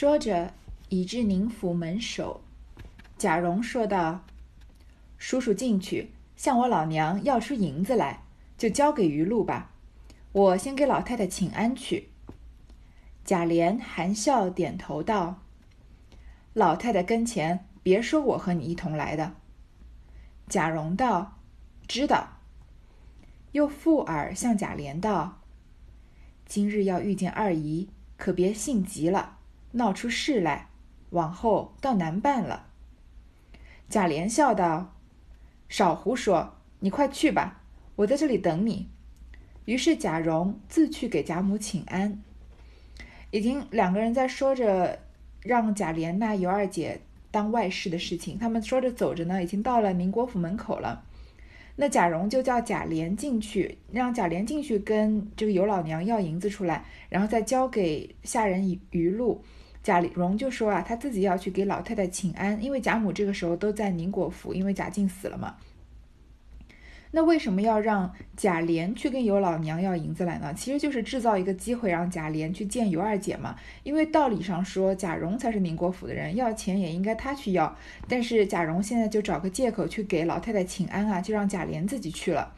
说着，已至宁府门首。贾蓉说道：“叔叔进去，向我老娘要出银子来，就交给余禄吧。我先给老太太请安去。”贾琏含笑点头道：“老太太跟前，别说我和你一同来的。”贾蓉道：“知道。”又附耳向贾琏道：“今日要遇见二姨，可别性急了。”闹出事来，往后倒难办了。贾琏笑道：“少胡说，你快去吧，我在这里等你。”于是贾蓉自去给贾母请安。已经两个人在说着让贾琏纳尤二姐当外室的事情，他们说着走着呢，已经到了宁国府门口了。那贾蓉就叫贾琏进去，让贾琏进去跟这个尤老娘要银子出来，然后再交给下人余余禄。贾蓉就说啊，他自己要去给老太太请安，因为贾母这个时候都在宁国府，因为贾静死了嘛。那为什么要让贾琏去跟尤老娘要银子来呢？其实就是制造一个机会，让贾琏去见尤二姐嘛。因为道理上说，贾蓉才是宁国府的人，要钱也应该他去要。但是贾蓉现在就找个借口去给老太太请安啊，就让贾琏自己去了。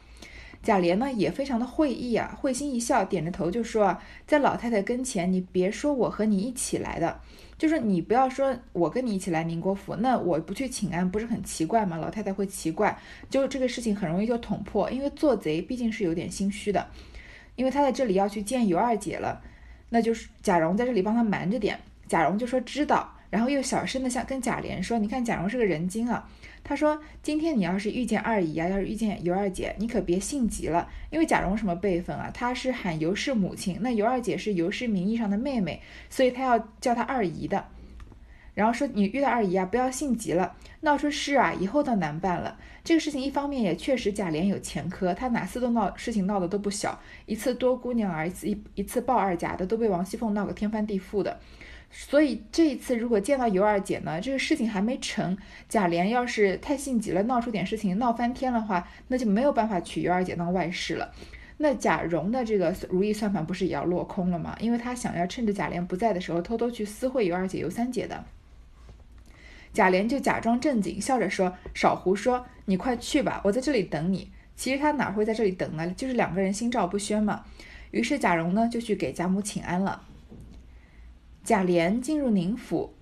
贾琏呢也非常的会意啊，会心一笑，点着头就说啊，在老太太跟前，你别说我和你一起来的，就是你不要说我跟你一起来宁国府，那我不去请安不是很奇怪吗？老太太会奇怪，就这个事情很容易就捅破，因为做贼毕竟是有点心虚的，因为他在这里要去见尤二姐了，那就是贾蓉在这里帮他瞒着点，贾蓉就说知道，然后又小声的向跟贾琏说，你看贾蓉是个人精啊。他说：“今天你要是遇见二姨啊，要是遇见尤二姐，你可别性急了，因为贾蓉什么辈分啊？他是喊尤氏母亲，那尤二姐是尤氏名义上的妹妹，所以他要叫她二姨的。然后说你遇到二姨啊，不要性急了，闹出事啊，以后倒难办了。这个事情一方面也确实贾琏有前科，他哪次都闹事情闹得都不小，一次多姑娘儿，一次一一次抱二家的，都被王熙凤闹个天翻地覆的。”所以这一次如果见到尤二姐呢，这个事情还没成，贾琏要是太性急了，闹出点事情，闹翻天的话，那就没有办法娶尤二姐当外室了。那贾蓉的这个如意算盘不是也要落空了吗？因为他想要趁着贾琏不在的时候，偷偷去私会尤二姐、尤三姐的。贾琏就假装正经，笑着说：“少胡说，你快去吧，我在这里等你。”其实他哪会在这里等呢？就是两个人心照不宣嘛。于是贾蓉呢就去给贾母请安了。贾琏进入宁府，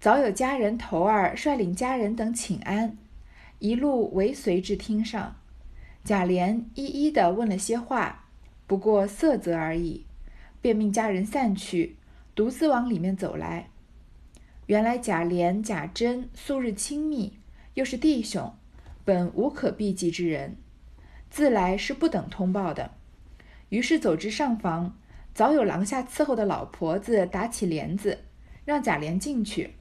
早有家人头儿率领家人等请安，一路尾随至厅上。贾琏一一的问了些话，不过色泽而已，便命家人散去，独自往里面走来。原来贾琏、贾珍素日亲密，又是弟兄，本无可避忌之人，自来是不等通报的。于是走至上房。早有廊下伺候的老婆子打起帘子，让贾琏进去。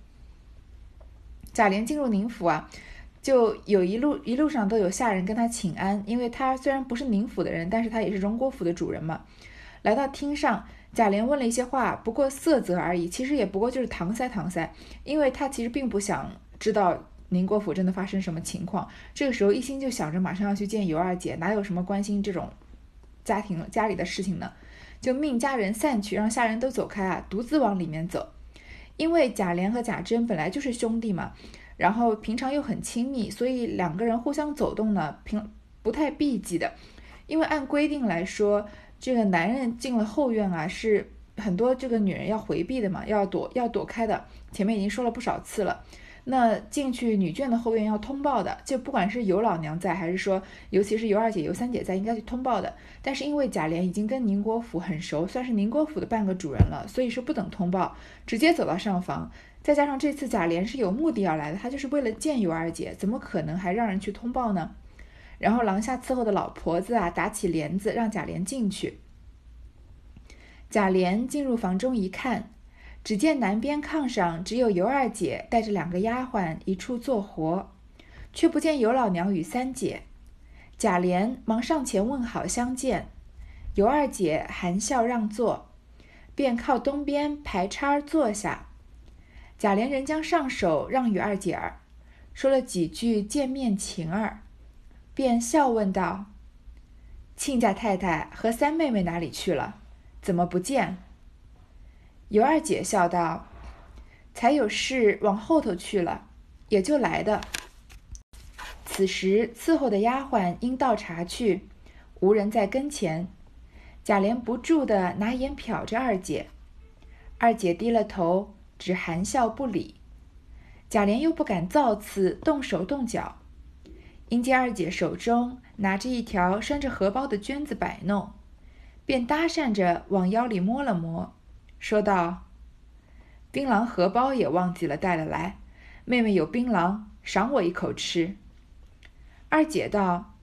贾琏进入宁府啊，就有一路一路上都有下人跟他请安，因为他虽然不是宁府的人，但是他也是荣国府的主人嘛。来到厅上，贾琏问了一些话，不过色泽而已，其实也不过就是搪塞搪塞，因为他其实并不想知道宁国府真的发生什么情况。这个时候一心就想着马上要去见尤二姐，哪有什么关心这种家庭家里的事情呢？就命家人散去，让下人都走开啊，独自往里面走。因为贾琏和贾珍本来就是兄弟嘛，然后平常又很亲密，所以两个人互相走动呢，平不太避忌的。因为按规定来说，这个男人进了后院啊，是很多这个女人要回避的嘛，要躲要躲开的。前面已经说了不少次了。那进去女眷的后院要通报的，就不管是尤老娘在，还是说，尤其是尤二姐、尤三姐在，应该去通报的。但是因为贾琏已经跟宁国府很熟，算是宁国府的半个主人了，所以是不等通报，直接走到上房。再加上这次贾琏是有目的要来的，他就是为了见尤二姐，怎么可能还让人去通报呢？然后廊下伺候的老婆子啊，打起帘子让贾琏进去。贾琏进入房中一看。只见南边炕上只有尤二姐带着两个丫鬟一处做活，却不见尤老娘与三姐。贾琏忙上前问好相见，尤二姐含笑让座，便靠东边排叉坐下。贾琏仍将上手让与二姐儿，说了几句见面情儿，便笑问道：“亲家太太和三妹妹哪里去了？怎么不见？”尤二姐笑道：“才有事往后头去了，也就来的。此时伺候的丫鬟因倒茶去，无人在跟前。贾琏不住的拿眼瞟着二姐，二姐低了头，只含笑不理。贾琏又不敢造次动手动脚，因见二姐手中拿着一条拴着荷包的绢子摆弄，便搭讪着往腰里摸了摸，说道：“槟榔荷包也忘记了带了来，妹妹有槟榔，赏我一口吃。”二姐道：“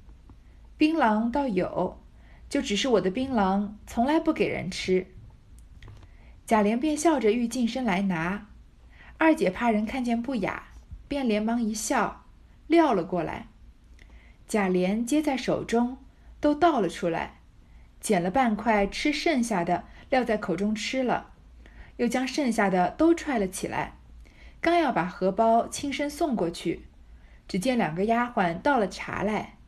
槟榔倒有。”就只是我的槟榔从来不给人吃。贾琏便笑着欲近身来拿，二姐怕人看见不雅，便连忙一笑，撂了过来。贾琏接在手中，都倒了出来，捡了半块吃剩下的，撂在口中吃了，又将剩下的都揣了起来，刚要把荷包轻身送过去，只见两个丫鬟倒了茶来，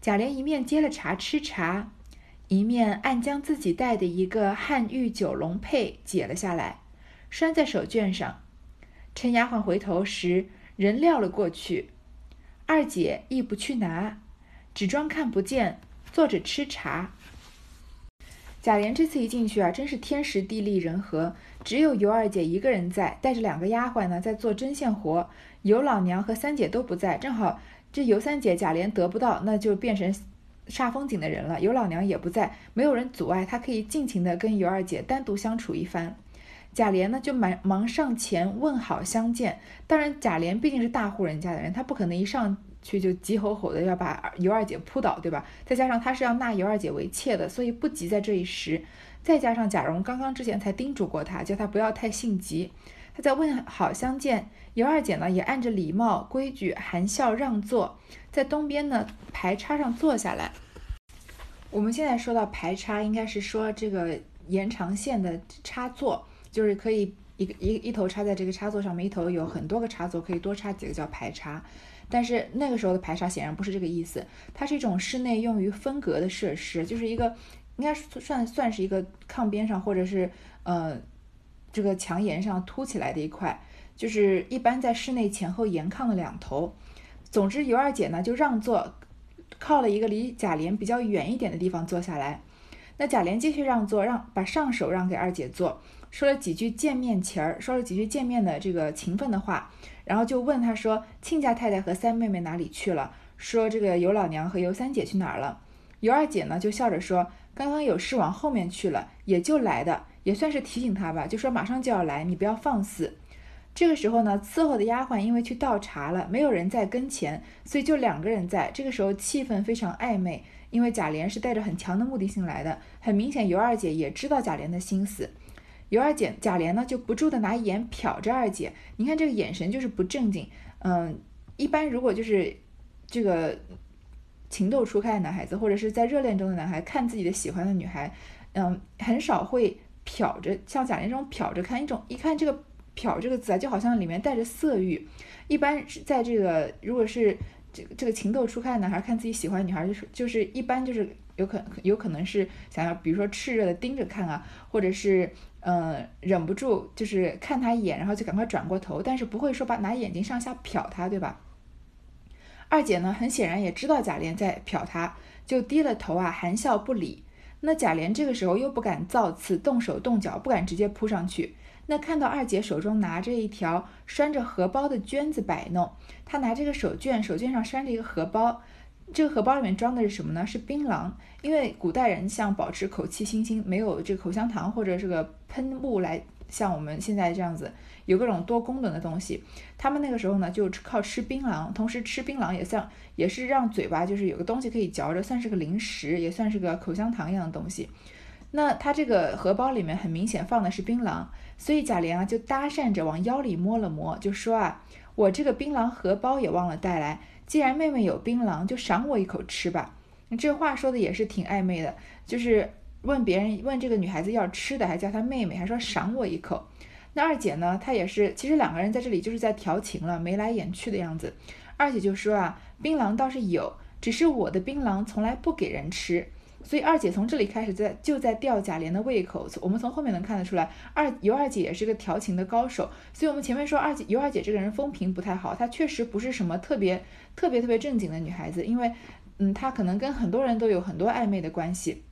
贾琏一面接了茶吃茶。一面暗将自己带的一个汉玉九龙佩解了下来，拴在手绢上。趁丫鬟回头时，人撂了过去。二姐亦不去拿，只装看不见，坐着吃茶。贾琏这次一进去啊，真是天时地利人和，只有尤二姐一个人在，带着两个丫鬟呢，在做针线活。尤老娘和三姐都不在，正好这尤三姐贾琏得不到，那就变成。煞风景的人了，尤老娘也不在，没有人阻碍她，可以尽情的跟尤二姐单独相处一番。贾琏呢，就忙忙上前问好相见。当然，贾琏毕竟是大户人家的人，他不可能一上去就急吼吼的要把尤二姐扑倒，对吧？再加上他是要纳尤二姐为妾的，所以不急在这一时。再加上贾蓉刚刚之前才叮嘱过他，叫他不要太性急。他在问好相见，尤二姐呢也按着礼貌规矩含笑让座，在东边呢排插上坐下来。我们现在说到排插，应该是说这个延长线的插座，就是可以一个一一头插在这个插座上面，一头有很多个插座，可以多插几个叫排插。但是那个时候的排插显然不是这个意思，它是一种室内用于分隔的设施，就是一个应该算算是一个炕边上或者是呃。这个墙沿上凸起来的一块，就是一般在室内前后沿炕的两头。总之，尤二姐呢就让座，靠了一个离贾琏比较远一点的地方坐下来。那贾琏继续让座，让把上手让给二姐坐，说了几句见面情儿，说了几句见面的这个情分的话，然后就问她说：“亲家太太和三妹妹哪里去了？”说这个尤老娘和尤三姐去哪儿了？尤二姐呢就笑着说：“刚刚有事往后面去了，也就来的。”也算是提醒他吧，就说马上就要来，你不要放肆。这个时候呢，伺候的丫鬟因为去倒茶了，没有人在跟前，所以就两个人在。这个时候气氛非常暧昧，因为贾琏是带着很强的目的性来的，很明显尤二姐也知道贾琏的心思。尤二姐贾琏呢就不住的拿眼瞟着二姐，你看这个眼神就是不正经。嗯，一般如果就是这个情窦初开的男孩子，或者是在热恋中的男孩，看自己的喜欢的女孩，嗯，很少会。瞟着，像贾玲这种瞟着看，一种一看这个“瞟”这个字啊，就好像里面带着色欲。一般是在这个，如果是这个这个情窦初开的男孩看自己喜欢的女孩，就是就是一般就是有可有可能是想要，比如说炽热的盯着看啊，或者是嗯忍不住就是看他一眼，然后就赶快转过头，但是不会说把拿眼睛上下瞟他，对吧？二姐呢，很显然也知道贾琏在瞟她，就低了头啊，含笑不理。那贾琏这个时候又不敢造次，动手动脚，不敢直接扑上去。那看到二姐手中拿着一条拴着荷包的绢子摆弄，他拿这个手绢，手绢上拴着一个荷包，这个荷包里面装的是什么呢？是槟榔。因为古代人像保持口气清新，没有这个口香糖或者这个喷雾来。像我们现在这样子，有各种多功能的东西，他们那个时候呢，就靠吃槟榔，同时吃槟榔也算，也是让嘴巴就是有个东西可以嚼着，算是个零食，也算是个口香糖一样的东西。那他这个荷包里面很明显放的是槟榔，所以贾琏啊就搭讪着往腰里摸了摸，就说啊，我这个槟榔荷包也忘了带来，既然妹妹有槟榔，就赏我一口吃吧。这话说的也是挺暧昧的，就是。问别人问这个女孩子要吃的，还叫她妹妹，还说赏我一口。那二姐呢？她也是，其实两个人在这里就是在调情了，眉来眼去的样子。二姐就说啊，槟榔倒是有，只是我的槟榔从来不给人吃。所以二姐从这里开始在就在吊贾琏的胃口。我们从后面能看得出来，二尤二姐也是个调情的高手。所以我们前面说二姐尤二姐这个人风评不太好，她确实不是什么特别特别特别正经的女孩子，因为嗯，她可能跟很多人都有很多暧昧的关系，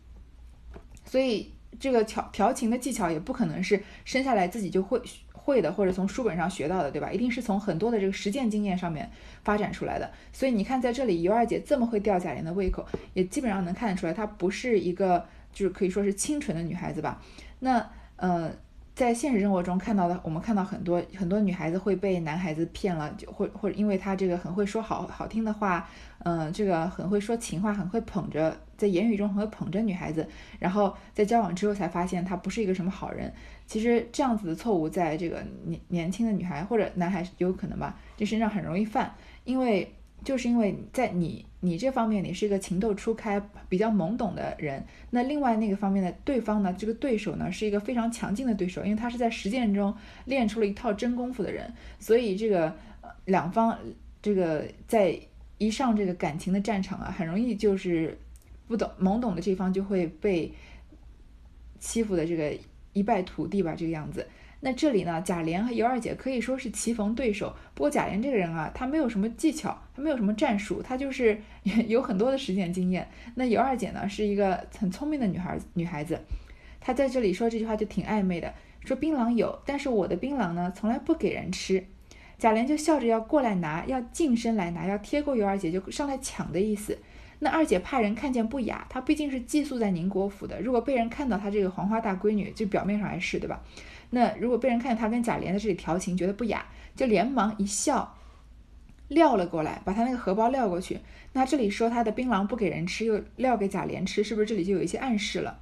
所以这个调调情的技巧也不可能是生下来自己就会。会的，或者从书本上学到的，对吧？一定是从很多的这个实践经验上面发展出来的。所以你看，在这里尤二姐这么会吊贾琏的胃口，也基本上能看得出来，她不是一个就是可以说是清纯的女孩子吧？那呃。在现实生活中看到的，我们看到很多很多女孩子会被男孩子骗了，就或或者因为她这个很会说好好听的话，嗯，这个很会说情话，很会捧着，在言语中很会捧着女孩子，然后在交往之后才发现他不是一个什么好人。其实这样子的错误，在这个年年轻的女孩或者男孩有可能吧，这身上很容易犯，因为。就是因为在你你这方面你是一个情窦初开、比较懵懂的人，那另外那个方面的对方呢，这个对手呢是一个非常强劲的对手，因为他是在实践中练出了一套真功夫的人，所以这个两方这个在一上这个感情的战场啊，很容易就是不懂懵懂的这方就会被欺负的这个一败涂地吧，这个样子。那这里呢，贾琏和尤二姐可以说是棋逢对手。不过贾琏这个人啊，他没有什么技巧，他没有什么战术，他就是 有很多的实践经验。那尤二姐呢，是一个很聪明的女孩，女孩子。她在这里说这句话就挺暧昧的，说槟榔有，但是我的槟榔呢，从来不给人吃。贾琏就笑着要过来拿，要近身来拿，要贴过尤二姐就上来抢的意思。那二姐怕人看见不雅，她毕竟是寄宿在宁国府的，如果被人看到她这个黄花大闺女，就表面上还是对吧？那如果被人看见她跟贾琏在这里调情，觉得不雅，就连忙一笑，撂了过来，把她那个荷包撂过去。那这里说她的槟榔不给人吃，又撂给贾琏吃，是不是这里就有一些暗示了？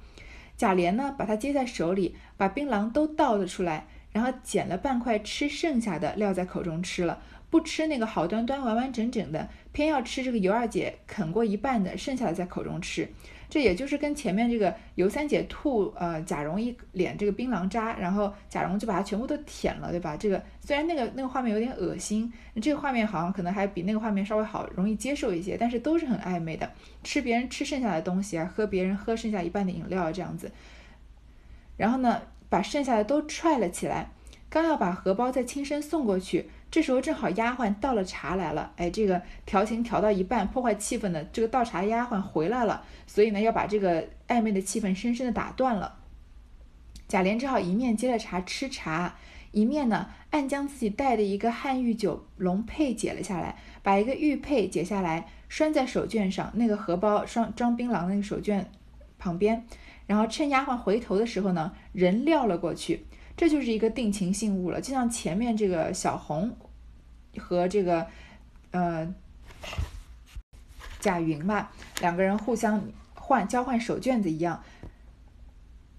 贾琏呢，把他接在手里，把槟榔都倒了出来，然后捡了半块吃剩下的撂在口中吃了，不吃那个好端端完完整整的，偏要吃这个尤二姐啃过一半的剩下的在口中吃。这也就是跟前面这个尤三姐吐呃贾蓉一脸这个槟榔渣，然后贾蓉就把它全部都舔了，对吧？这个虽然那个那个画面有点恶心，这个画面好像可能还比那个画面稍微好，容易接受一些，但是都是很暧昧的，吃别人吃剩下的东西啊，喝别人喝剩下一半的饮料这样子，然后呢，把剩下的都踹了起来，刚要把荷包再亲身送过去。这时候正好丫鬟倒了茶来了，哎，这个调情调到一半，破坏气氛的这个倒茶丫鬟回来了，所以呢要把这个暧昧的气氛深深的打断了。贾琏只好一面接着茶吃茶，一面呢暗将自己带的一个汉玉九龙佩解了下来，把一个玉佩解下来拴在手绢上，那个荷包装装槟榔那个手绢旁边，然后趁丫鬟回头的时候呢，人撂了过去。这就是一个定情信物了，就像前面这个小红和这个呃贾云吧，两个人互相换交换手绢子一样。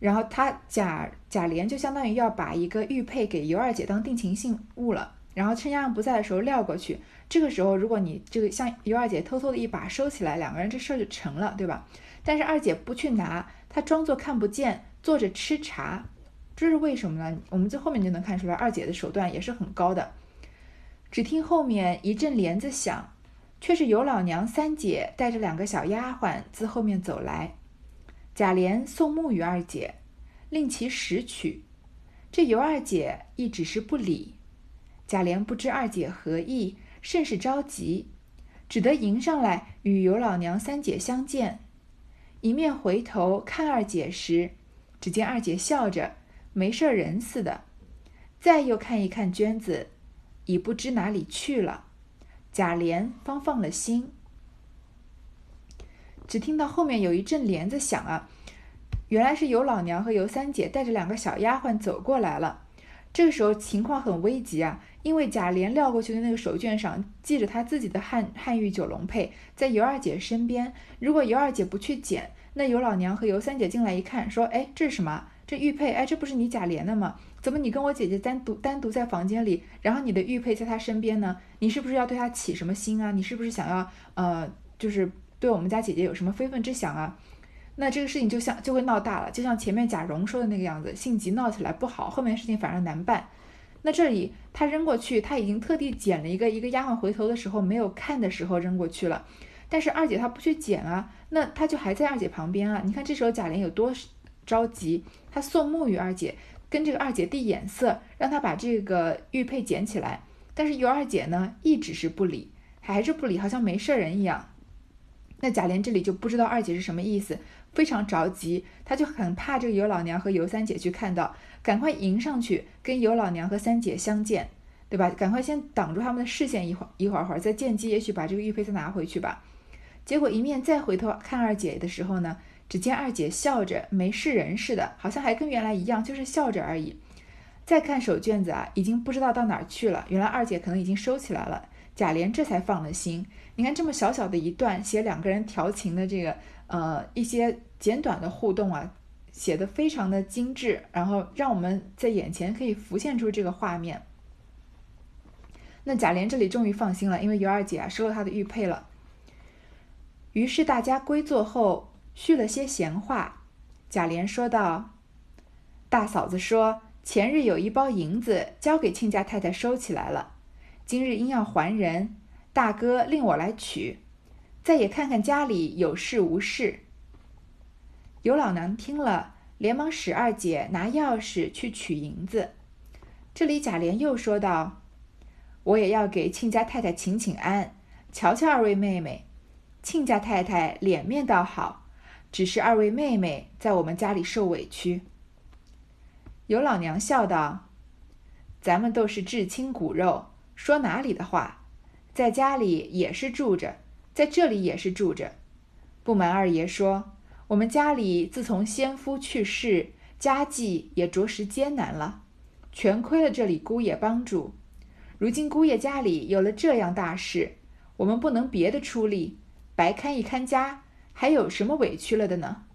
然后他贾贾琏就相当于要把一个玉佩给尤二姐当定情信物了，然后趁丫鬟不在的时候撂过去。这个时候，如果你这个像尤二姐偷偷的一把收起来，两个人这事儿就成了，对吧？但是二姐不去拿，她装作看不见，坐着吃茶。这是为什么呢？我们在后面就能看出来，二姐的手段也是很高的。只听后面一阵帘子响，却是尤老娘三姐带着两个小丫鬟自后面走来。贾琏送木与二姐，令其拾取。这尤二姐亦只是不理。贾琏不知二姐何意，甚是着急，只得迎上来与尤老娘三姐相见。一面回头看二姐时，只见二姐笑着。没事人似的，再又看一看娟子，已不知哪里去了。贾琏方放了心。只听到后面有一阵帘子响啊，原来是尤老娘和尤三姐带着两个小丫鬟走过来了。这个时候情况很危急啊，因为贾琏撂过去的那个手绢上系着他自己的汉汉玉九龙佩，在尤二姐身边。如果尤二姐不去捡，那尤老娘和尤三姐进来一看，说：“哎，这是什么？”这玉佩，哎，这不是你贾琏的吗？怎么你跟我姐姐单独单独在房间里，然后你的玉佩在她身边呢？你是不是要对她起什么心啊？你是不是想要呃，就是对我们家姐姐有什么非分之想啊？那这个事情就像就会闹大了，就像前面贾蓉说的那个样子，性急闹起来不好，后面事情反而难办。那这里他扔过去，他已经特地捡了一个，一个丫鬟回头的时候没有看的时候扔过去了。但是二姐她不去捡啊，那她就还在二姐旁边啊。你看这时候贾琏有多着急，他送木鱼二姐，跟这个二姐递眼色，让她把这个玉佩捡起来。但是尤二姐呢，一直是不理，还是不理，好像没事人一样。那贾琏这里就不知道二姐是什么意思，非常着急，他就很怕这个尤老娘和尤三姐去看到，赶快迎上去跟尤老娘和三姐相见，对吧？赶快先挡住他们的视线一会儿一会儿会儿，再见机，也许把这个玉佩再拿回去吧。结果一面再回头看二姐的时候呢，只见二姐笑着，没事人似的，好像还跟原来一样，就是笑着而已。再看手绢子啊，已经不知道到哪儿去了，原来二姐可能已经收起来了。贾琏这才放了心。你看这么小小的一段写两个人调情的这个呃一些简短的互动啊，写的非常的精致，然后让我们在眼前可以浮现出这个画面。那贾琏这里终于放心了，因为尤二姐啊收了他的玉佩了。于是大家归坐后叙了些闲话，贾琏说道：“大嫂子说前日有一包银子交给亲家太太收起来了。”今日因要还人，大哥令我来取，再也看看家里有事无事。尤老娘听了，连忙使二姐拿钥匙去取银子。这里贾琏又说道：“我也要给亲家太太请请安，瞧瞧二位妹妹。亲家太太脸面倒好，只是二位妹妹在我们家里受委屈。”尤老娘笑道：“咱们都是至亲骨肉。”说哪里的话，在家里也是住着，在这里也是住着。不瞒二爷说，我们家里自从先夫去世，家计也着实艰难了，全亏了这里姑爷帮助。如今姑爷家里有了这样大事，我们不能别的出力，白看一看家，还有什么委屈了的呢？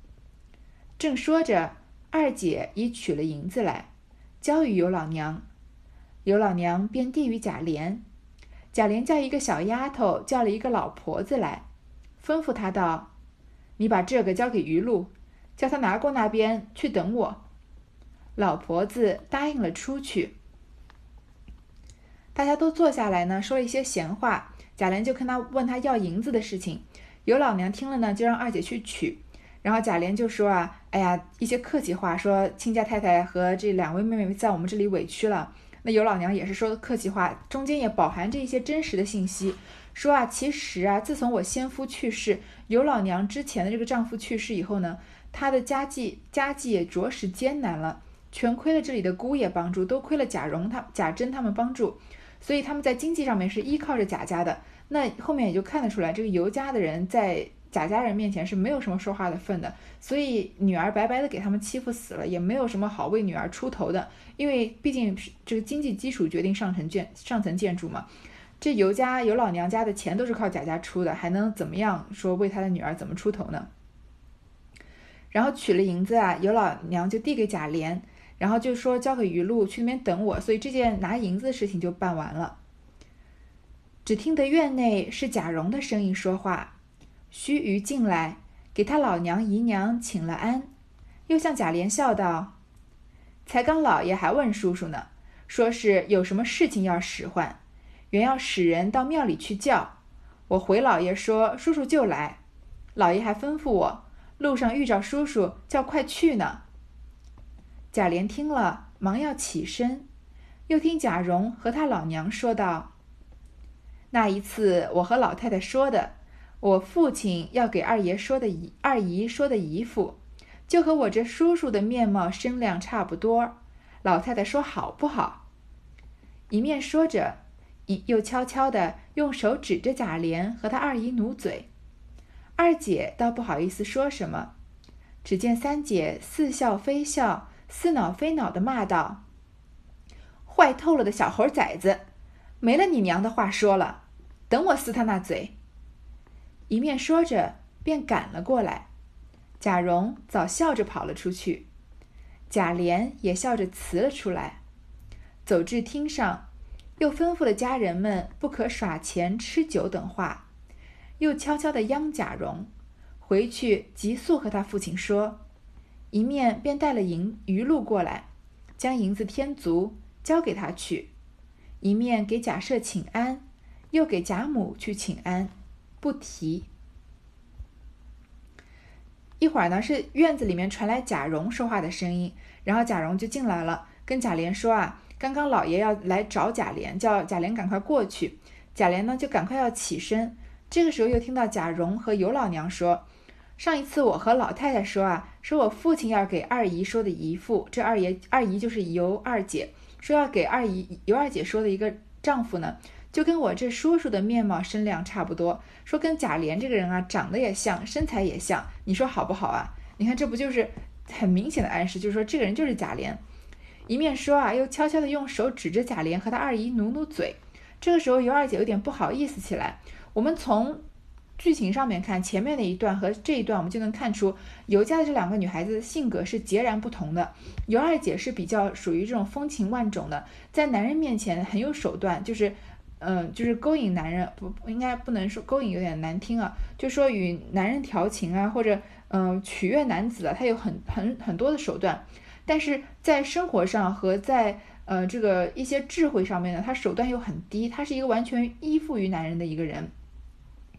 正说着，二姐已取了银子来，交与尤老娘。尤老娘便递与贾琏，贾琏叫一个小丫头叫了一个老婆子来，吩咐他道：“你把这个交给余露，叫他拿过那边去等我。”老婆子答应了出去。大家都坐下来呢，说了一些闲话。贾琏就跟他问他要银子的事情。尤老娘听了呢，就让二姐去取。然后贾琏就说啊：“哎呀，一些客气话，说亲家太太和这两位妹妹在我们这里委屈了。”那尤老娘也是说的客气话，中间也饱含着一些真实的信息，说啊，其实啊，自从我先夫去世，尤老娘之前的这个丈夫去世以后呢，她的家计家计也着实艰难了，全亏了这里的姑爷帮助，都亏了贾蓉他贾珍他们帮助，所以他们在经济上面是依靠着贾家的。那后面也就看得出来，这个尤家的人在。贾家人面前是没有什么说话的份的，所以女儿白白的给他们欺负死了，也没有什么好为女儿出头的，因为毕竟这个经济基础决定上层建上层建筑嘛。这尤家尤老娘家的钱都是靠贾家出的，还能怎么样说为他的女儿怎么出头呢？然后取了银子啊，尤老娘就递给贾琏，然后就说交给余露去那边等我，所以这件拿银子的事情就办完了。只听得院内是贾蓉的声音说话。须臾进来，给他老娘姨娘请了安，又向贾琏笑道：“才刚老爷还问叔叔呢，说是有什么事情要使唤，原要使人到庙里去叫。我回老爷说，叔叔就来。老爷还吩咐我，路上遇着叔叔，叫快去呢。”贾琏听了，忙要起身，又听贾蓉和他老娘说道：“那一次我和老太太说的。”我父亲要给二爷说的姨二姨说的姨父，就和我这叔叔的面貌身量差不多。老太太说好不好？一面说着，一又悄悄地用手指着贾琏和他二姨努嘴。二姐倒不好意思说什么，只见三姐似笑非笑、似恼非恼地骂道：“坏透了的小猴崽子，没了你娘的话说了，等我撕他那嘴！”一面说着，便赶了过来。贾蓉早笑着跑了出去，贾琏也笑着辞了出来，走至厅上，又吩咐了家人们不可耍钱、吃酒等话，又悄悄地央贾蓉回去急速和他父亲说，一面便带了银余禄过来，将银子添足交给他去，一面给贾赦请安，又给贾母去请安。不提。一会儿呢，是院子里面传来贾蓉说话的声音，然后贾蓉就进来了，跟贾琏说啊，刚刚老爷要来找贾琏，叫贾琏赶快过去。贾琏呢就赶快要起身，这个时候又听到贾蓉和尤老娘说，上一次我和老太太说啊，说我父亲要给二姨说的姨父，这二爷二姨就是尤二姐，说要给二姨尤二姐说的一个丈夫呢。就跟我这叔叔的面貌身量差不多，说跟贾琏这个人啊长得也像，身材也像，你说好不好啊？你看这不就是很明显的暗示，就是说这个人就是贾琏。一面说啊，又悄悄地用手指着贾琏和他二姨努努嘴。这个时候尤二姐有点不好意思起来。我们从剧情上面看，前面的一段和这一段，我们就能看出尤家的这两个女孩子性格是截然不同的。尤二姐是比较属于这种风情万种的，在男人面前很有手段，就是。嗯，就是勾引男人，不应该不能说勾引有点难听啊，就说与男人调情啊，或者嗯取悦男子啊，他有很很很多的手段，但是在生活上和在呃这个一些智慧上面呢，他手段又很低，他是一个完全依附于男人的一个人。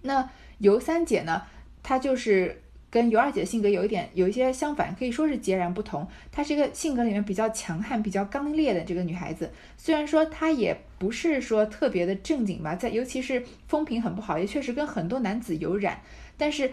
那尤三姐呢，她就是。跟尤二姐的性格有一点有一些相反，可以说是截然不同。她是一个性格里面比较强悍、比较刚烈的这个女孩子。虽然说她也不是说特别的正经吧，在尤其是风评很不好，也确实跟很多男子有染。但是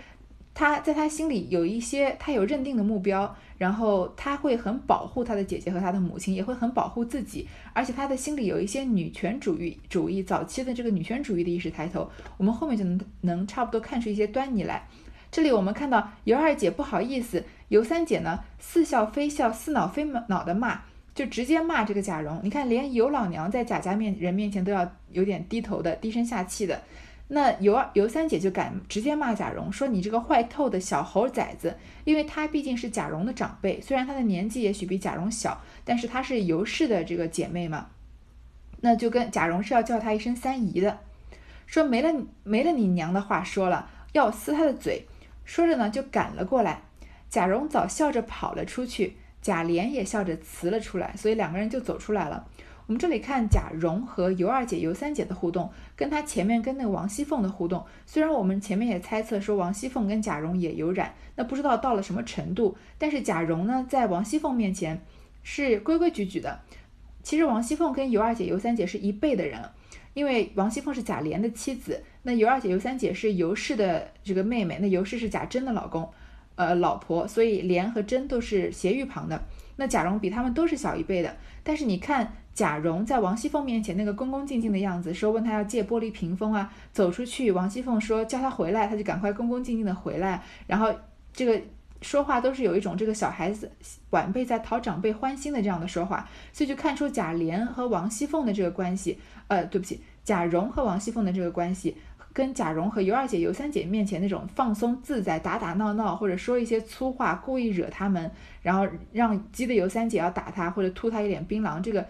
她在她心里有一些，她有认定的目标，然后她会很保护她的姐姐和她的母亲，也会很保护自己。而且她的心里有一些女权主义主义，早期的这个女权主义的意识抬头，我们后面就能能差不多看出一些端倪来。这里我们看到尤二姐不好意思，尤三姐呢似笑非笑、似恼非恼的骂，就直接骂这个贾蓉。你看，连尤老娘在贾家面人面前都要有点低头的、低声下气的，那尤二尤三姐就敢直接骂贾蓉，说你这个坏透的小猴崽子。因为她毕竟是贾蓉的长辈，虽然她的年纪也许比贾蓉小，但是她是尤氏的这个姐妹嘛，那就跟贾蓉是要叫她一声三姨的，说没了没了你娘的话说了，要撕她的嘴。说着呢，就赶了过来。贾蓉早笑着跑了出去，贾琏也笑着辞了出来，所以两个人就走出来了。我们这里看贾蓉和尤二姐、尤三姐的互动，跟她前面跟那个王熙凤的互动。虽然我们前面也猜测说王熙凤跟贾蓉也有染，那不知道到了什么程度。但是贾蓉呢，在王熙凤面前是规规矩矩的。其实王熙凤跟尤二姐、尤三姐是一辈的人，因为王熙凤是贾琏的妻子。那尤二姐、尤三姐是尤氏的这个妹妹，那尤氏是贾珍的老公，呃，老婆，所以莲和珍都是斜玉旁的。那贾蓉比他们都是小一辈的，但是你看贾蓉在王熙凤面前那个恭恭敬敬的样子，说问他要借玻璃屏风啊，走出去，王熙凤说叫他回来，他就赶快恭恭敬敬的回来，然后这个说话都是有一种这个小孩子晚辈在讨长辈欢心的这样的说话，所以就看出贾琏和王熙凤的这个关系，呃，对不起，贾蓉和王熙凤的这个关系。跟贾蓉和尤二姐、尤三姐面前那种放松自在、打打闹闹，或者说一些粗话，故意惹他们，然后让激的尤三姐要打他，或者吐他一脸槟榔，这个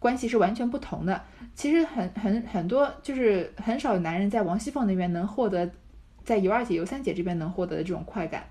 关系是完全不同的。其实很很很多，就是很少有男人在王熙凤那边能获得，在尤二姐、尤三姐这边能获得的这种快感，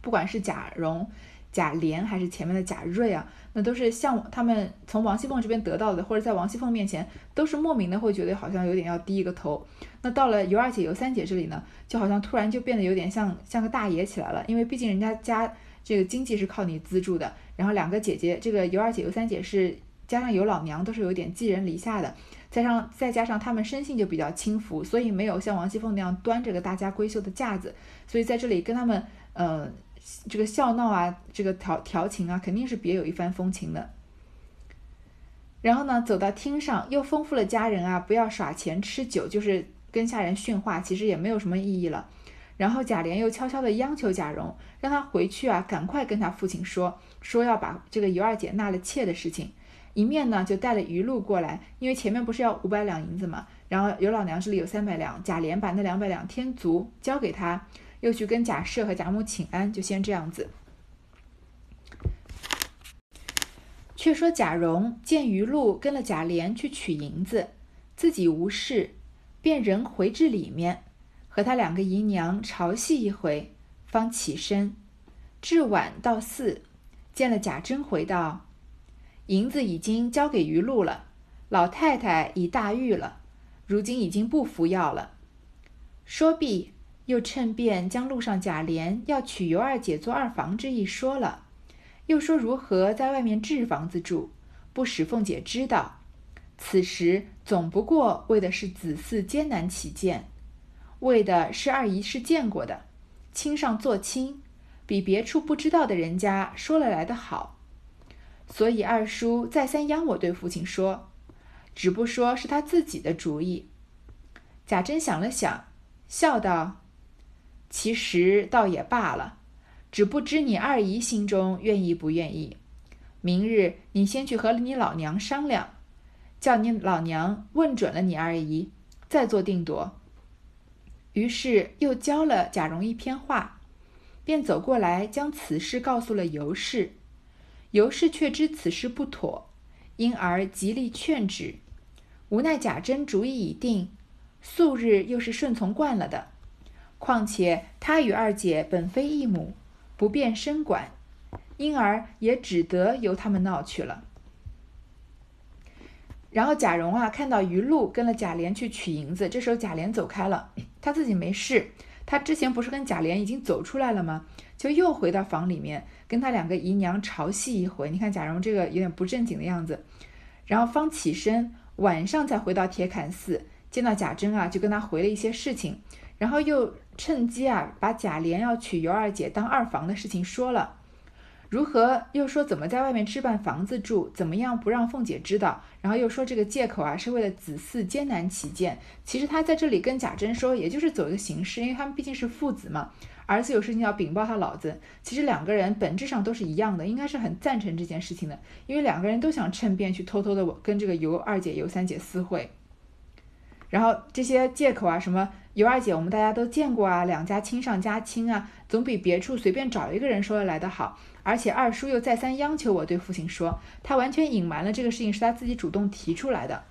不管是贾蓉。贾琏还是前面的贾瑞啊，那都是像他们从王熙凤这边得到的，或者在王熙凤面前都是莫名的会觉得好像有点要低一个头。那到了尤二姐、尤三姐这里呢，就好像突然就变得有点像像个大爷起来了，因为毕竟人家家这个经济是靠你资助的，然后两个姐姐，这个尤二姐、尤三姐是加上尤老娘都是有点寄人篱下的，再上再加上他们生性就比较轻浮，所以没有像王熙凤那样端着个大家闺秀的架子，所以在这里跟他们嗯。这个笑闹啊，这个调调情啊，肯定是别有一番风情的。然后呢，走到厅上，又吩咐了家人啊，不要耍钱吃酒，就是跟下人训话，其实也没有什么意义了。然后贾琏又悄悄地央求贾蓉，让他回去啊，赶快跟他父亲说，说要把这个尤二姐纳了妾的事情。一面呢，就带了余禄过来，因为前面不是要五百两银子嘛，然后尤老娘这里有三百两，贾琏把那两百两添足交给他。又去跟贾赦和贾母请安，就先这样子。却说贾蓉见余禄跟了贾琏去取银子，自己无事，便人回至里面，和他两个姨娘朝戏一回，方起身。至晚到寺，见了贾珍回道：“银子已经交给余禄了，老太太已大愈了，如今已经不服药了。”说毕。又趁便将路上贾琏要娶尤二姐做二房之意说了，又说如何在外面置房子住，不使凤姐知道。此时总不过为的是子嗣艰难起见，为的是二姨是见过的，亲上做亲，比别处不知道的人家说了来的好。所以二叔再三央我对父亲说，只不说是他自己的主意。贾珍想了想，笑道。其实倒也罢了，只不知你二姨心中愿意不愿意。明日你先去和你老娘商量，叫你老娘问准了你二姨，再做定夺。于是又教了贾蓉一篇话，便走过来将此事告诉了尤氏。尤氏却知此事不妥，因而极力劝止。无奈贾珍主意已定，素日又是顺从惯了的。况且他与二姐本非一母，不便深管，因而也只得由他们闹去了。然后贾蓉啊，看到余露跟了贾琏去取银子，这时候贾琏走开了，他自己没事。他之前不是跟贾琏已经走出来了吗？就又回到房里面，跟他两个姨娘朝戏一回。你看贾蓉这个有点不正经的样子。然后方起身，晚上才回到铁槛寺，见到贾珍啊，就跟他回了一些事情，然后又。趁机啊，把贾琏要娶尤二姐当二房的事情说了，如何又说怎么在外面置办房子住，怎么样不让凤姐知道，然后又说这个借口啊是为了子嗣艰难起见。其实他在这里跟贾珍说，也就是走一个形式，因为他们毕竟是父子嘛，儿子有事情要禀报他老子。其实两个人本质上都是一样的，应该是很赞成这件事情的，因为两个人都想趁便去偷偷的跟这个尤二姐、尤三姐私会。然后这些借口啊，什么尤二姐，我们大家都见过啊，两家亲上加亲啊，总比别处随便找一个人说的来的好。而且二叔又再三央求我对父亲说，他完全隐瞒了这个事情是他自己主动提出来的。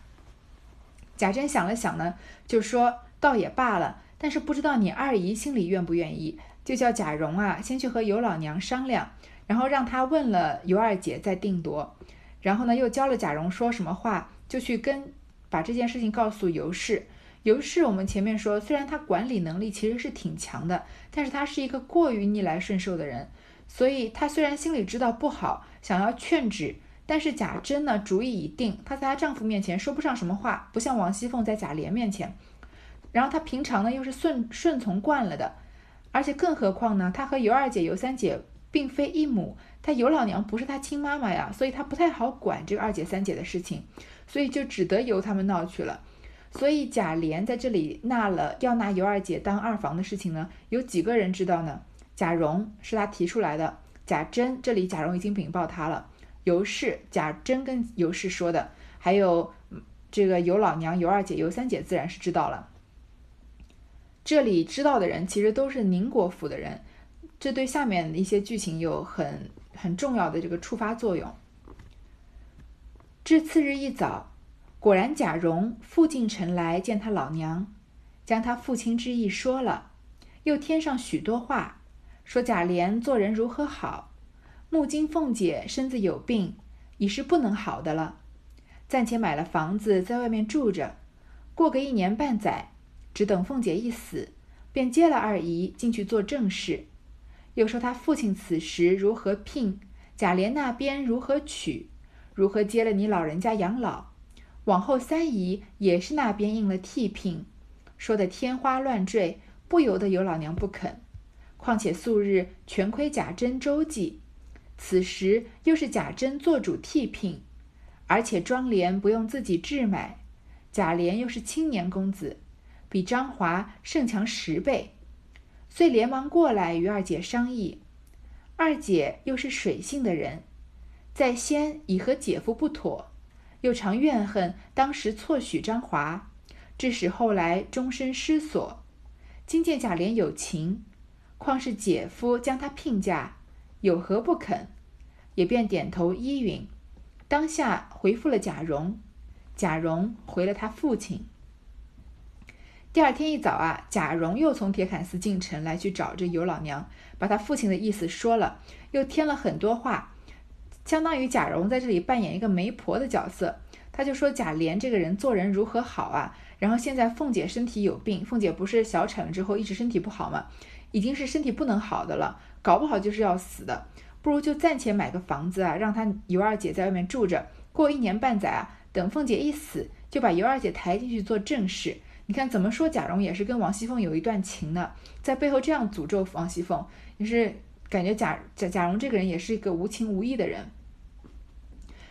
贾珍想了想呢，就说倒也罢了，但是不知道你二姨心里愿不愿意，就叫贾蓉啊先去和尤老娘商量，然后让他问了尤二姐再定夺。然后呢，又教了贾蓉说什么话，就去跟。把这件事情告诉尤氏。尤氏，我们前面说，虽然他管理能力其实是挺强的，但是他是一个过于逆来顺受的人，所以他虽然心里知道不好，想要劝止，但是贾珍呢主意已定，她在她丈夫面前说不上什么话，不像王熙凤在贾琏面前。然后她平常呢又是顺顺从惯了的，而且更何况呢，她和尤二姐、尤三姐并非一母，她尤老娘不是她亲妈妈呀，所以她不太好管这个二姐、三姐的事情。所以就只得由他们闹去了。所以贾琏在这里纳了要拿尤二姐当二房的事情呢，有几个人知道呢？贾蓉是他提出来的，贾珍这里贾蓉已经禀报他了，尤氏贾珍跟尤氏说的，还有这个尤老娘、尤二姐、尤三姐自然是知道了。这里知道的人其实都是宁国府的人，这对下面一些剧情有很很重要的这个触发作用。至次日一早，果然贾蓉复进城来见他老娘，将他父亲之意说了，又添上许多话，说贾琏做人如何好，目今凤姐身子有病，已是不能好的了，暂且买了房子在外面住着，过个一年半载，只等凤姐一死，便接了二姨进去做正事。又说他父亲此时如何聘，贾琏那边如何娶。如何接了你老人家养老？往后三姨也是那边应了替聘，说的天花乱坠，不由得有老娘不肯。况且素日全亏贾珍周济，此时又是贾珍做主替聘，而且庄莲不用自己置买，贾琏又是青年公子，比张华胜强十倍，遂连忙过来与二姐商议。二姐又是水性的人。在先已和姐夫不妥，又常怨恨当时错许张华，致使后来终身失所。今见贾琏有情，况是姐夫将他聘嫁，有何不肯？也便点头依允。当下回复了贾蓉，贾蓉回了他父亲。第二天一早啊，贾蓉又从铁槛寺进城来去找这尤老娘，把他父亲的意思说了，又添了很多话。相当于贾蓉在这里扮演一个媒婆的角色，他就说贾琏这个人做人如何好啊？然后现在凤姐身体有病，凤姐不是小产了之后一直身体不好吗？已经是身体不能好的了，搞不好就是要死的，不如就暂且买个房子啊，让他尤二姐在外面住着，过一年半载啊，等凤姐一死，就把尤二姐抬进去做正室。你看怎么说，贾蓉也是跟王熙凤有一段情呢，在背后这样诅咒王熙凤，也是感觉贾贾贾蓉这个人也是一个无情无义的人。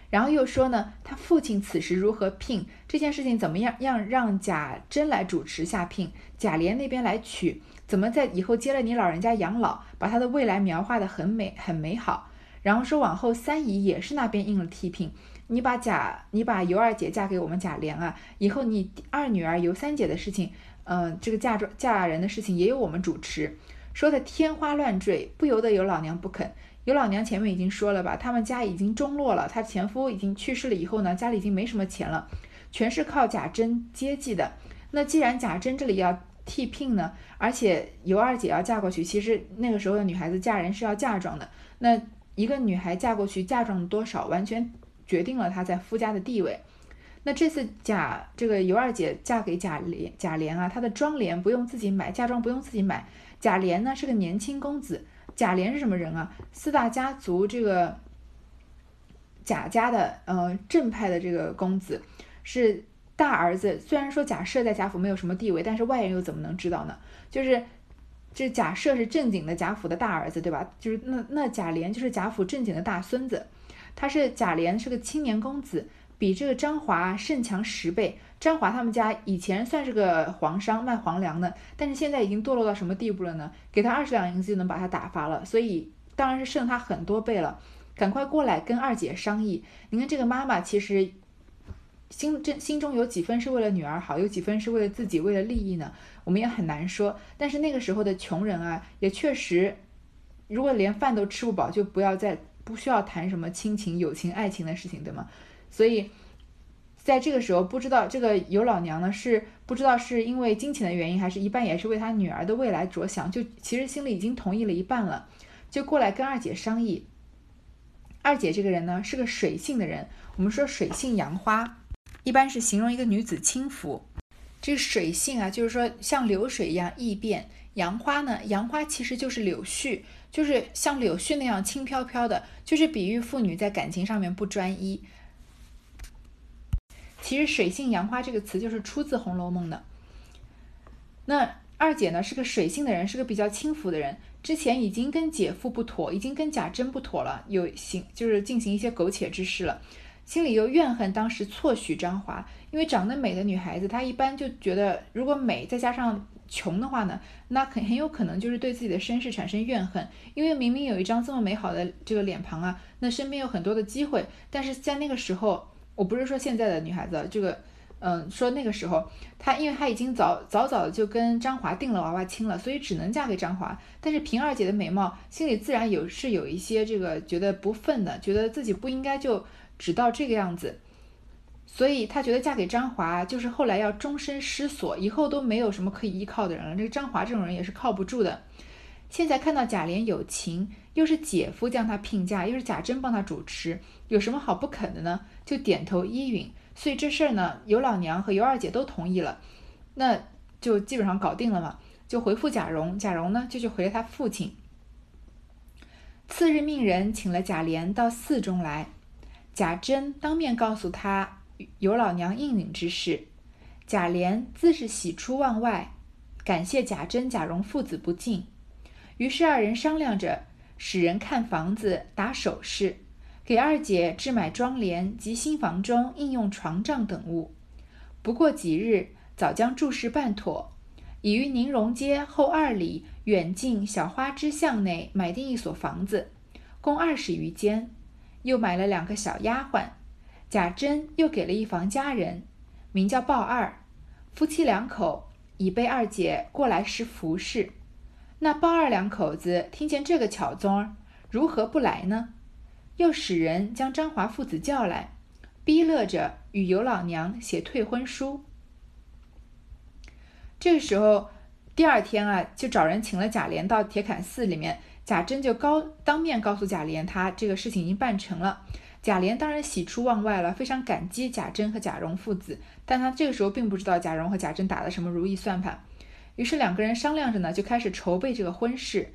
然后又说呢，他父亲此时如何聘这件事情怎么样让让贾珍来主持下聘，贾琏那边来娶，怎么在以后接了你老人家养老，把他的未来描画的很美很美好。然后说往后三姨也是那边应了替聘，你把贾你把尤二姐嫁给我们贾琏啊，以后你二女儿尤三姐的事情，嗯，这个嫁妆嫁人的事情也有我们主持，说的天花乱坠，不由得有老娘不肯。尤老娘前面已经说了吧，他们家已经中落了，她前夫已经去世了以后呢，家里已经没什么钱了，全是靠贾珍接济的。那既然贾珍这里要替聘呢，而且尤二姐要嫁过去，其实那个时候的女孩子嫁人是要嫁妆的。那一个女孩嫁过去，嫁妆多少，完全决定了她在夫家的地位。那这次贾这个尤二姐嫁给贾琏，贾琏啊，她的妆奁不用自己买，嫁妆不用自己买。贾琏呢是个年轻公子。贾琏是什么人啊？四大家族这个贾家的呃正派的这个公子，是大儿子。虽然说贾赦在贾府没有什么地位，但是外人又怎么能知道呢？就是这贾赦是正经的贾府的大儿子，对吧？就是那那贾琏就是贾府正经的大孙子。他是贾琏是个青年公子，比这个张华胜强十倍。张华他们家以前算是个皇商，卖皇粮的，但是现在已经堕落到什么地步了呢？给他二十两银子就能把他打发了，所以当然是胜他很多倍了。赶快过来跟二姐商议。你看这个妈妈其实心真心中有几分是为了女儿好，有几分是为了自己为了利益呢？我们也很难说。但是那个时候的穷人啊，也确实，如果连饭都吃不饱，就不要再不需要谈什么亲情、友情、爱情的事情，对吗？所以。在这个时候，不知道这个尤老娘呢，是不知道是因为金钱的原因，还是一半也是为她女儿的未来着想，就其实心里已经同意了一半了，就过来跟二姐商议。二姐这个人呢，是个水性的人，我们说水性杨花，一般是形容一个女子轻浮。这水性啊，就是说像流水一样易变。杨花呢，杨花其实就是柳絮，就是像柳絮那样轻飘飘的，就是比喻妇女在感情上面不专一。其实“水性杨花”这个词就是出自《红楼梦》的。那二姐呢是个水性的人，是个比较轻浮的人。之前已经跟姐夫不妥，已经跟贾珍不妥了，有行就是进行一些苟且之事了，心里又怨恨当时错许张华。因为长得美的女孩子，她一般就觉得如果美再加上穷的话呢，那很很有可能就是对自己的身世产生怨恨。因为明明有一张这么美好的这个脸庞啊，那身边有很多的机会，但是在那个时候。我不是说现在的女孩子，这个，嗯，说那个时候，她因为她已经早早早的就跟张华定了娃娃亲了，所以只能嫁给张华。但是凭二姐的美貌，心里自然有是有一些这个觉得不忿的，觉得自己不应该就只到这个样子，所以她觉得嫁给张华就是后来要终身失所，以后都没有什么可以依靠的人了。这个张华这种人也是靠不住的。现在看到贾琏有情，又是姐夫将他聘嫁，又是贾珍帮他主持，有什么好不肯的呢？就点头依允。所以这事儿呢，尤老娘和尤二姐都同意了，那就基本上搞定了嘛。就回复贾蓉，贾蓉呢就去回了他父亲。次日命人请了贾琏到寺中来，贾珍当面告诉他尤老娘应允之事，贾琏自是喜出望外，感谢贾珍、贾蓉父子不敬。于是二人商量着，使人看房子、打首饰，给二姐置买妆帘及新房中应用床帐等物。不过几日，早将诸事办妥，已于宁荣街后二里远近小花枝巷内买定一所房子，共二十余间，又买了两个小丫鬟。贾珍又给了一房家人，名叫鲍二，夫妻两口已被二姐过来时服侍。那包二两口子听见这个巧宗儿，如何不来呢？又使人将张华父子叫来，逼勒着与尤老娘写退婚书。这个时候，第二天啊，就找人请了贾琏到铁槛寺里面。贾珍就高当面告诉贾琏，他这个事情已经办成了。贾琏当然喜出望外了，非常感激贾珍和贾蓉父子，但他这个时候并不知道贾蓉和贾珍打的什么如意算盘。于是两个人商量着呢，就开始筹备这个婚事，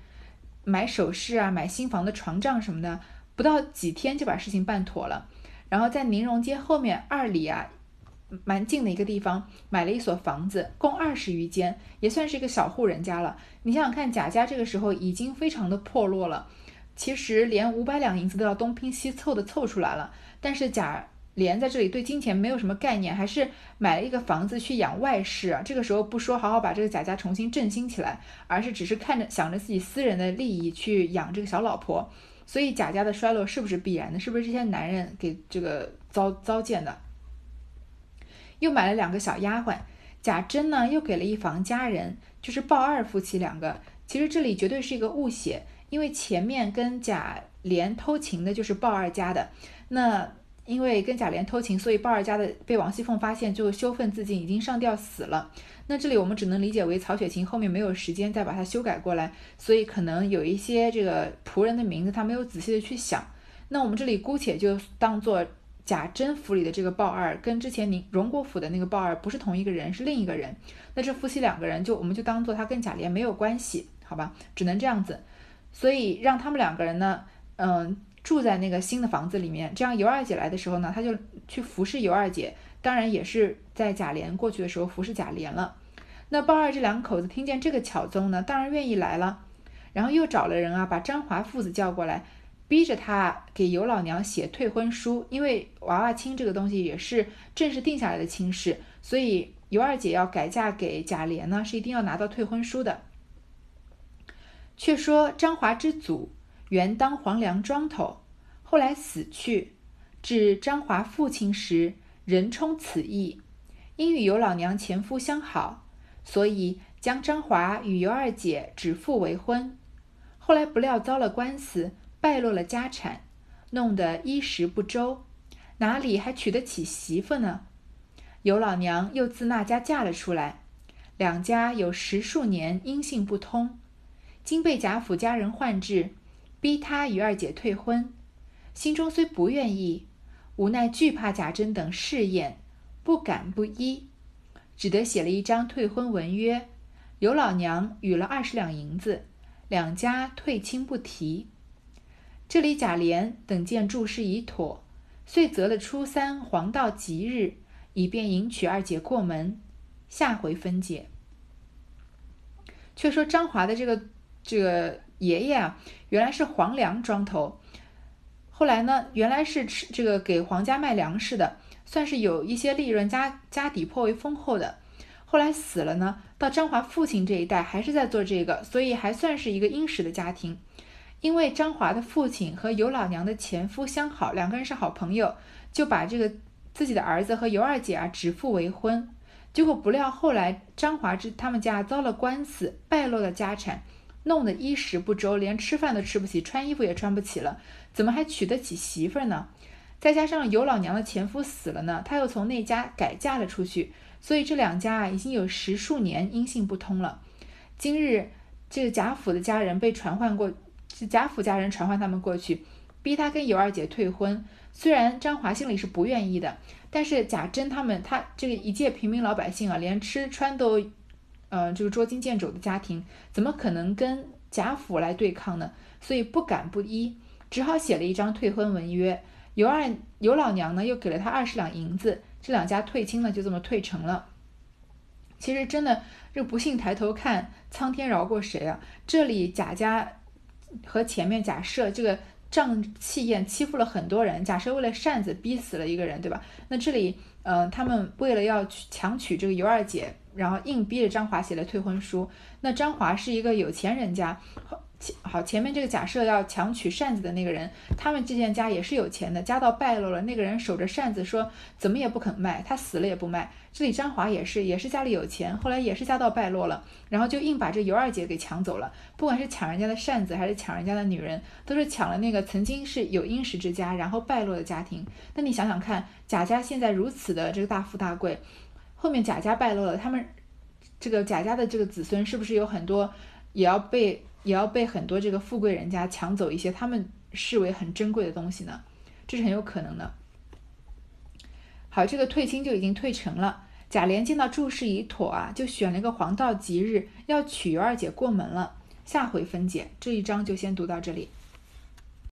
买首饰啊，买新房的床帐什么的，不到几天就把事情办妥了。然后在宁荣街后面二里啊。蛮近的一个地方，买了一所房子，共二十余间，也算是一个小户人家了。你想想看，贾家这个时候已经非常的破落了，其实连五百两银子都要东拼西凑的凑出来了。但是贾琏在这里对金钱没有什么概念，还是买了一个房子去养外室啊。这个时候不说好好把这个贾家重新振兴起来，而是只是看着想着自己私人的利益去养这个小老婆。所以贾家的衰落是不是必然的？是不是这些男人给这个糟糟践的？又买了两个小丫鬟，贾珍呢又给了一房家人，就是鲍二夫妻两个。其实这里绝对是一个误写，因为前面跟贾琏偷情的就是鲍二家的。那因为跟贾琏偷情，所以鲍二家的被王熙凤发现，就羞愤自尽，已经上吊死了。那这里我们只能理解为曹雪芹后面没有时间再把它修改过来，所以可能有一些这个仆人的名字他没有仔细的去想。那我们这里姑且就当做。贾珍府里的这个鲍二跟之前宁荣国府的那个鲍二不是同一个人，是另一个人。那这夫妻两个人就我们就当做他跟贾琏没有关系，好吧？只能这样子。所以让他们两个人呢，嗯，住在那个新的房子里面。这样尤二姐来的时候呢，他就去服侍尤二姐，当然也是在贾琏过去的时候服侍贾琏了。那鲍二这两口子听见这个巧宗呢，当然愿意来了。然后又找了人啊，把张华父子叫过来。逼着他给尤老娘写退婚书，因为娃娃亲这个东西也是正式定下来的亲事，所以尤二姐要改嫁给贾琏呢，是一定要拿到退婚书的。却说张华之祖原当黄梁庄头，后来死去，至张华父亲时，人充此意，因与尤老娘前夫相好，所以将张华与尤二姐指腹为婚。后来不料遭了官司。败落了家产，弄得衣食不周，哪里还娶得起媳妇呢？尤老娘又自那家嫁了出来，两家有十数年音信不通，今被贾府家人唤至，逼他与二姐退婚，心中虽不愿意，无奈惧怕贾珍等试验，不敢不依，只得写了一张退婚文约，尤老娘与了二十两银子，两家退亲不提。这里贾琏等见注事已妥，遂择了初三黄道吉日，以便迎娶二姐过门。下回分解。却说张华的这个这个爷爷啊，原来是黄粮庄头，后来呢，原来是吃这个给皇家卖粮食的，算是有一些利润，家家底颇为丰厚的。后来死了呢，到张华父亲这一代还是在做这个，所以还算是一个殷实的家庭。因为张华的父亲和尤老娘的前夫相好，两个人是好朋友，就把这个自己的儿子和尤二姐啊指腹为婚。结果不料后来张华之他们家遭了官司，败落了家产，弄得衣食不周，连吃饭都吃不起，穿衣服也穿不起了，怎么还娶得起媳妇呢？再加上尤老娘的前夫死了呢，他又从那家改嫁了出去，所以这两家啊已经有十数年音信不通了。今日这个贾府的家人被传唤过。是贾府家人传唤他们过去，逼他跟尤二姐退婚。虽然张华心里是不愿意的，但是贾珍他们，他这个一介平民老百姓啊，连吃穿都，呃，这个捉襟见肘的家庭，怎么可能跟贾府来对抗呢？所以不敢不依，只好写了一张退婚文约。尤二尤老娘呢，又给了他二十两银子，这两家退亲呢，就这么退成了。其实真的，这不幸抬头看，苍天饶过谁啊？这里贾家。和前面假设这个仗气焰欺负了很多人，假设为了扇子逼死了一个人，对吧？那这里，嗯，他们为了要去强娶这个尤二姐，然后硬逼着张华写了退婚书。那张华是一个有钱人家。好，前面这个假设要强取扇子的那个人，他们这件家也是有钱的，家道败落了。那个人守着扇子说怎么也不肯卖，他死了也不卖。这里张华也是，也是家里有钱，后来也是家道败落了，然后就硬把这尤二姐给抢走了。不管是抢人家的扇子，还是抢人家的女人，都是抢了那个曾经是有殷实之家，然后败落的家庭。那你想想看，贾家现在如此的这个大富大贵，后面贾家败落了，他们这个贾家的这个子孙是不是有很多也要被？也要被很多这个富贵人家抢走一些他们视为很珍贵的东西呢，这是很有可能的。好，这个退亲就已经退成了。贾琏见到诸事已妥啊，就选了一个黄道吉日，要娶尤二姐过门了。下回分解，这一章就先读到这里。